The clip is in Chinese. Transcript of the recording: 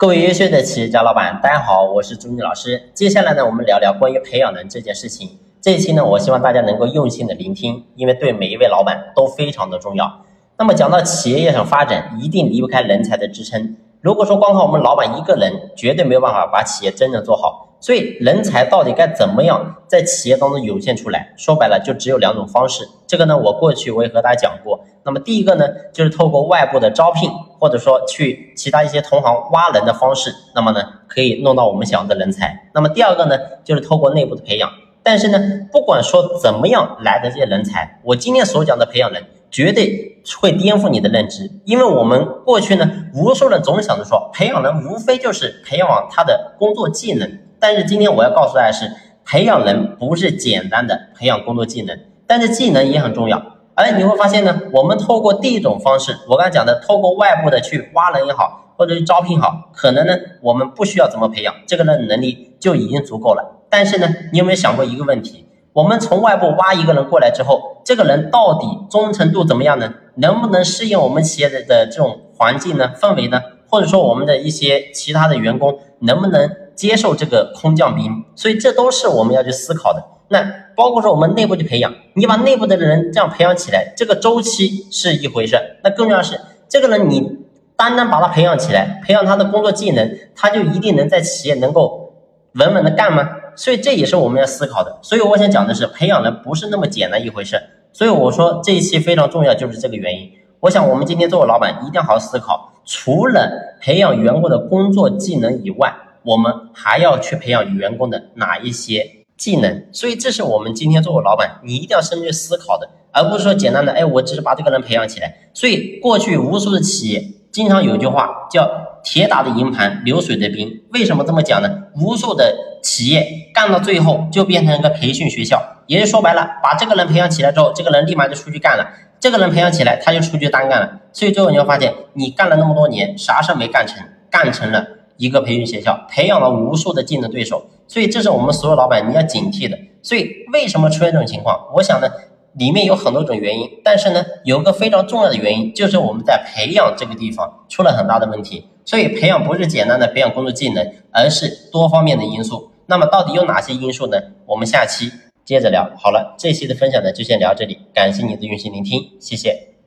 各位优秀的企业家老板，大家好，我是朱妮老师。接下来呢，我们聊聊关于培养人这件事情。这一期呢，我希望大家能够用心的聆听，因为对每一位老板都非常的重要。那么讲到企业要想发展，一定离不开人才的支撑。如果说光靠我们老板一个人，绝对没有办法把企业真正做好。所以，人才到底该怎么样在企业当中涌现出来？说白了，就只有两种方式。这个呢，我过去我也和大家讲过。那么，第一个呢，就是透过外部的招聘，或者说去其他一些同行挖人的方式，那么呢，可以弄到我们想要的人才。那么，第二个呢，就是透过内部的培养。但是呢，不管说怎么样来的这些人才，我今天所讲的培养人，绝对会颠覆你的认知。因为我们过去呢，无数人总想着说，培养人无非就是培养他的工作技能。但是今天我要告诉大家是，培养人不是简单的培养工作技能，但是技能也很重要。而你会发现呢，我们透过第一种方式，我刚才讲的，透过外部的去挖人也好，或者去招聘好，可能呢我们不需要怎么培养，这个人能力就已经足够了。但是呢，你有没有想过一个问题？我们从外部挖一个人过来之后，这个人到底忠诚度怎么样呢？能不能适应我们企业的的这种环境呢、氛围呢？或者说我们的一些其他的员工能不能？接受这个空降兵，所以这都是我们要去思考的。那包括说我们内部去培养，你把内部的人这样培养起来，这个周期是一回事。那更重要是，这个人你单单把他培养起来，培养他的工作技能，他就一定能在企业能够稳稳的干吗？所以这也是我们要思考的。所以我想讲的是，培养人不是那么简单一回事。所以我说这一期非常重要，就是这个原因。我想我们今天作为老板，一定要好好思考，除了培养员工的工作技能以外。我们还要去培养员工的哪一些技能？所以这是我们今天作为老板，你一定要深入思考的，而不是说简单的，哎，我只是把这个人培养起来。所以过去无数的企业经常有句话叫“铁打的营盘，流水的兵”。为什么这么讲呢？无数的企业干到最后就变成一个培训学校，也就说白了，把这个人培养起来之后，这个人立马就出去干了；这个人培养起来，他就出去单干了。所以最后你会发现，你干了那么多年，啥事没干成，干成了。一个培训学校培养了无数的竞争对手，所以这是我们所有老板你要警惕的。所以为什么出现这种情况？我想呢，里面有很多种原因，但是呢，有个非常重要的原因，就是我们在培养这个地方出了很大的问题。所以培养不是简单的培养工作技能，而是多方面的因素。那么到底有哪些因素呢？我们下期接着聊。好了，这期的分享呢就先聊这里，感谢你的用心聆听，谢谢。